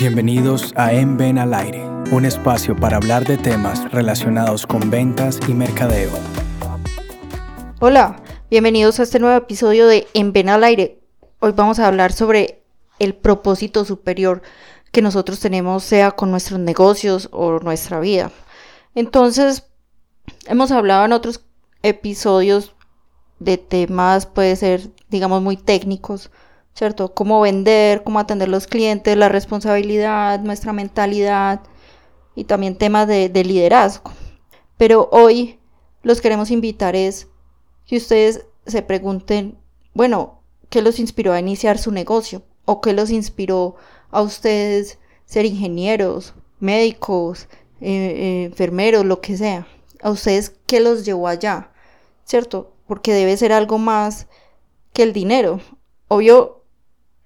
Bienvenidos a En Ven al Aire, un espacio para hablar de temas relacionados con ventas y mercadeo. Hola, bienvenidos a este nuevo episodio de En Ven al Aire. Hoy vamos a hablar sobre el propósito superior que nosotros tenemos, sea con nuestros negocios o nuestra vida. Entonces, hemos hablado en otros episodios de temas, puede ser, digamos, muy técnicos, ¿cierto? Cómo vender, cómo atender los clientes, la responsabilidad, nuestra mentalidad y también temas de, de liderazgo. Pero hoy los queremos invitar es que ustedes se pregunten, bueno, ¿qué los inspiró a iniciar su negocio? ¿O qué los inspiró a ustedes ser ingenieros, médicos, eh, eh, enfermeros, lo que sea? ¿A ustedes qué los llevó allá? ¿Cierto? Porque debe ser algo más que el dinero. Obvio,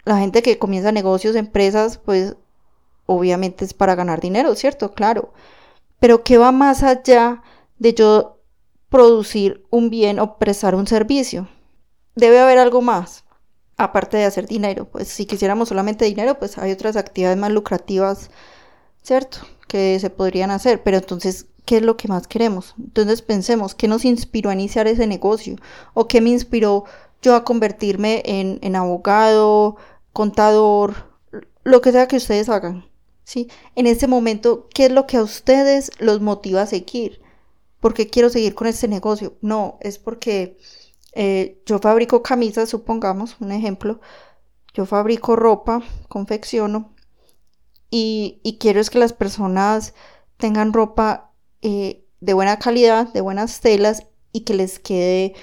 la gente que comienza negocios, empresas, pues obviamente es para ganar dinero, ¿cierto? Claro. Pero ¿qué va más allá de yo producir un bien o prestar un servicio? Debe haber algo más, aparte de hacer dinero. Pues si quisiéramos solamente dinero, pues hay otras actividades más lucrativas, ¿cierto? Que se podrían hacer. Pero entonces, ¿qué es lo que más queremos? Entonces pensemos, ¿qué nos inspiró a iniciar ese negocio? ¿O qué me inspiró yo a convertirme en, en abogado, contador, lo que sea que ustedes hagan, ¿sí? En este momento, ¿qué es lo que a ustedes los motiva a seguir? ¿Por qué quiero seguir con este negocio? No, es porque eh, yo fabrico camisas, supongamos, un ejemplo, yo fabrico ropa, confecciono, y, quiero es que las personas tengan ropa eh, de buena calidad, de buenas telas, y que les quede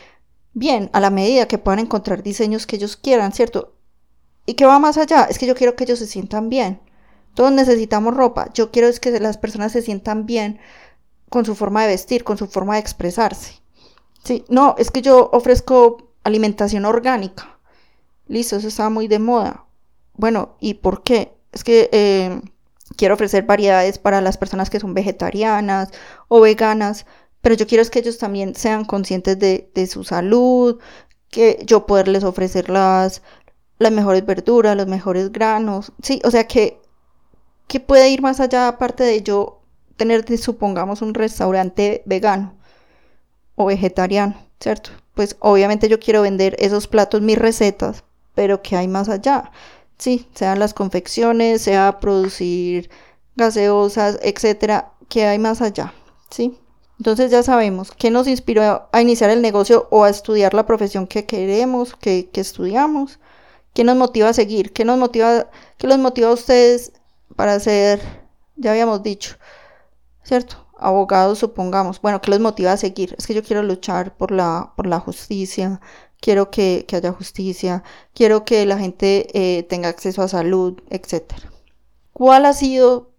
bien, a la medida que puedan encontrar diseños que ellos quieran, ¿cierto? ¿Y qué va más allá? Es que yo quiero que ellos se sientan bien. Todos necesitamos ropa. Yo quiero es que las personas se sientan bien con su forma de vestir, con su forma de expresarse. Sí, no, es que yo ofrezco alimentación orgánica. Listo, eso está muy de moda. Bueno, ¿y por qué? Es que eh, quiero ofrecer variedades para las personas que son vegetarianas o veganas, pero yo quiero es que ellos también sean conscientes de, de su salud, que yo poderles ofrecer las, las mejores verduras, los mejores granos, sí, o sea que, que puede ir más allá aparte de yo tener, supongamos, un restaurante vegano o vegetariano, ¿cierto? Pues obviamente yo quiero vender esos platos, mis recetas, pero ¿qué hay más allá? Sí, sean las confecciones, sea producir gaseosas, etcétera, ¿qué hay más allá? ¿Sí? Entonces ya sabemos qué nos inspiró a iniciar el negocio o a estudiar la profesión que queremos, que, que estudiamos. ¿Qué nos motiva a seguir? ¿Qué nos motiva, qué los motiva a ustedes para ser, ya habíamos dicho, ¿cierto? Abogados, supongamos. Bueno, ¿qué los motiva a seguir? Es que yo quiero luchar por la, por la justicia, quiero que, haya justicia, quiero que la gente eh, tenga acceso a salud, etc. ¿Cuál ha sido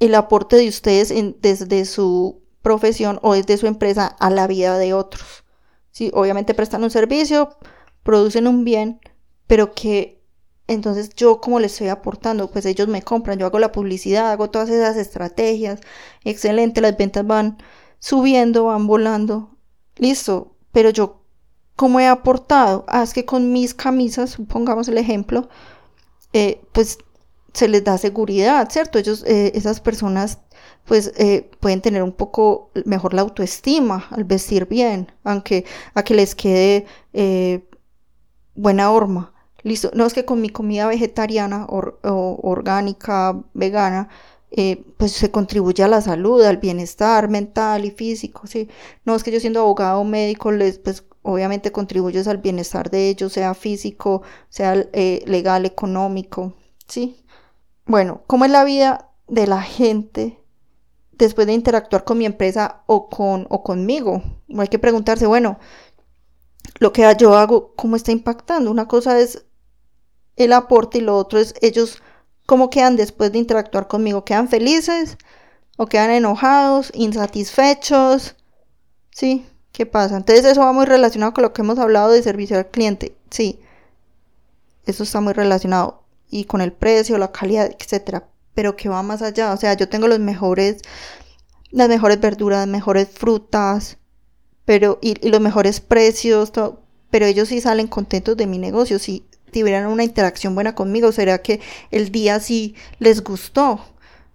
el aporte de ustedes desde su profesión o desde su empresa a la vida de otros? Sí, obviamente prestan un servicio, producen un bien, pero que entonces yo como les estoy aportando, pues ellos me compran, yo hago la publicidad, hago todas esas estrategias, excelente, las ventas van subiendo, van volando, listo, pero yo ¿cómo he aportado? Ah, es que con mis camisas, supongamos el ejemplo, eh, pues se les da seguridad, ¿cierto? Ellos, eh, esas personas, pues eh, pueden tener un poco mejor la autoestima al vestir bien, aunque a que les quede buena horma. Listo, no es que con mi comida vegetariana o, orgánica, vegana, eh, pues se contribuye a la salud, al bienestar mental y físico, ¿sí? No es que yo siendo abogado médico, les, pues obviamente contribuyes al bienestar de ellos, sea físico, sea eh, legal, económico, ¿sí? Bueno, ¿cómo es la vida de la gente después de interactuar con mi empresa o, con, o conmigo? Hay que preguntarse, bueno, lo que yo hago, ¿cómo está impactando? Una cosa es el aporte y lo otro es ellos cómo quedan después de interactuar conmigo. ¿Quedan felices o quedan enojados, insatisfechos? ¿Sí? ¿Qué pasa? Entonces eso va muy relacionado con lo que hemos hablado de servicio al cliente. Sí, eso está muy relacionado. Y con el precio, la calidad, etcétera. Pero que va más allá. O sea, yo tengo los mejores, las mejores verduras, mejores frutas, pero, y, los mejores precios, pero ellos sí salen contentos de mi negocio, sí, tuvieran una interacción buena conmigo? ¿Será que el día sí les gustó?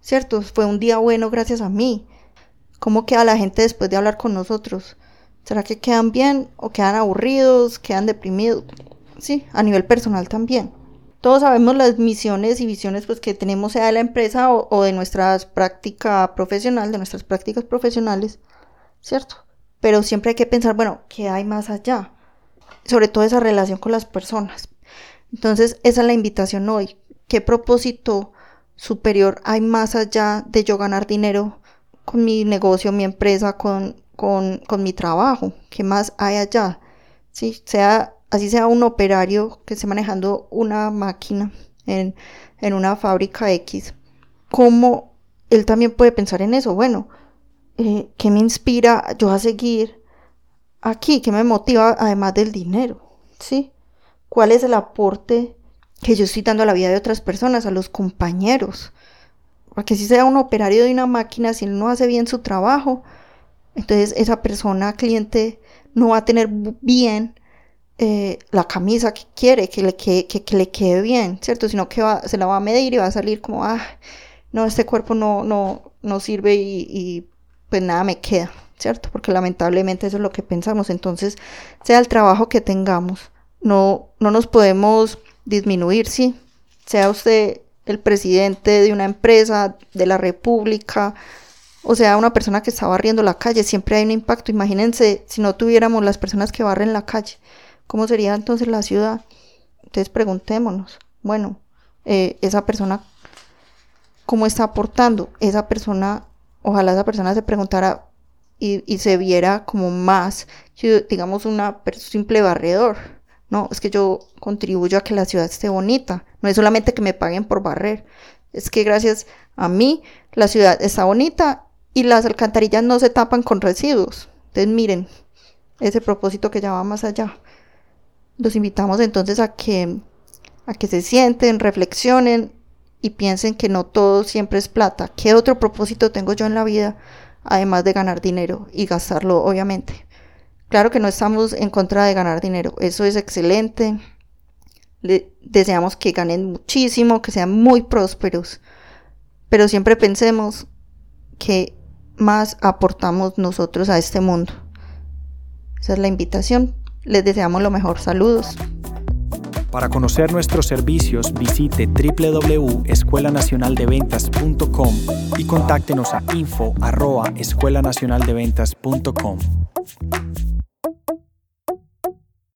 ¿Cierto? Fue un día bueno gracias a mí. ¿Cómo queda la gente después de hablar con nosotros? ¿Será que quedan bien o quedan aburridos, quedan deprimidos? Sí, a nivel personal también. Todos sabemos las misiones y visiones pues, que tenemos sea de la empresa o, de nuestra práctica profesional, de nuestras prácticas profesionales, ¿cierto? Pero siempre hay que pensar, bueno, ¿qué hay más allá? Sobre todo esa relación con las personas. Entonces, esa es la invitación hoy. ¿Qué propósito superior hay más allá de yo ganar dinero con mi negocio, mi empresa, con, con, con mi trabajo? ¿Qué más hay allá? ¿Sí? Sea, así sea un operario que esté manejando una máquina en, en una fábrica X. ¿Cómo él también puede pensar en eso? Bueno, eh, ¿qué me inspira yo a seguir aquí? ¿Qué me motiva además del dinero? ¿Sí? ¿Cuál es el aporte que yo estoy dando a la vida de otras personas, a los compañeros? Porque si sea un operario de una máquina, si él no hace bien su trabajo, entonces esa persona, cliente, no va a tener bien eh, la camisa que quiere, que le, quede, que, le quede bien, ¿cierto? Sino que va, se la va a medir y va a salir como, ah, no, este cuerpo no, no, no sirve y pues nada me queda, ¿cierto? Porque lamentablemente eso es lo que pensamos. Entonces, sea el trabajo que tengamos, no, no nos podemos disminuir, ¿sí? Sea usted el presidente de una empresa, de la república, o sea, una persona que está barriendo la calle, siempre hay un impacto. Imagínense si no tuviéramos las personas que barren la calle, ¿cómo sería entonces la ciudad? Entonces preguntémonos, bueno, eh, esa persona, ¿cómo está aportando? Esa persona ojalá esa persona se preguntara y, se viera como más, digamos, una simple barredor. No, es que yo contribuyo a que la ciudad esté bonita. No es solamente que me paguen por barrer. Es que gracias a mí la ciudad está bonita y las alcantarillas no se tapan con residuos. Entonces miren, ese propósito que ya más allá. Los invitamos entonces a que, a que se sienten, reflexionen y piensen que no todo siempre es plata. ¿Qué otro propósito tengo yo en la vida? Además de ganar dinero y gastarlo, obviamente. Claro que no estamos en contra de ganar dinero. Eso es excelente. Le deseamos que ganen muchísimo, que sean muy prósperos. Pero siempre pensemos que más aportamos nosotros a este mundo. Esa es la invitación. Les deseamos lo mejor. Saludos. Para conocer nuestros servicios, visite www.escuelanacionaldeventas.com y contáctenos a info@escuelanacionaldeventas.com.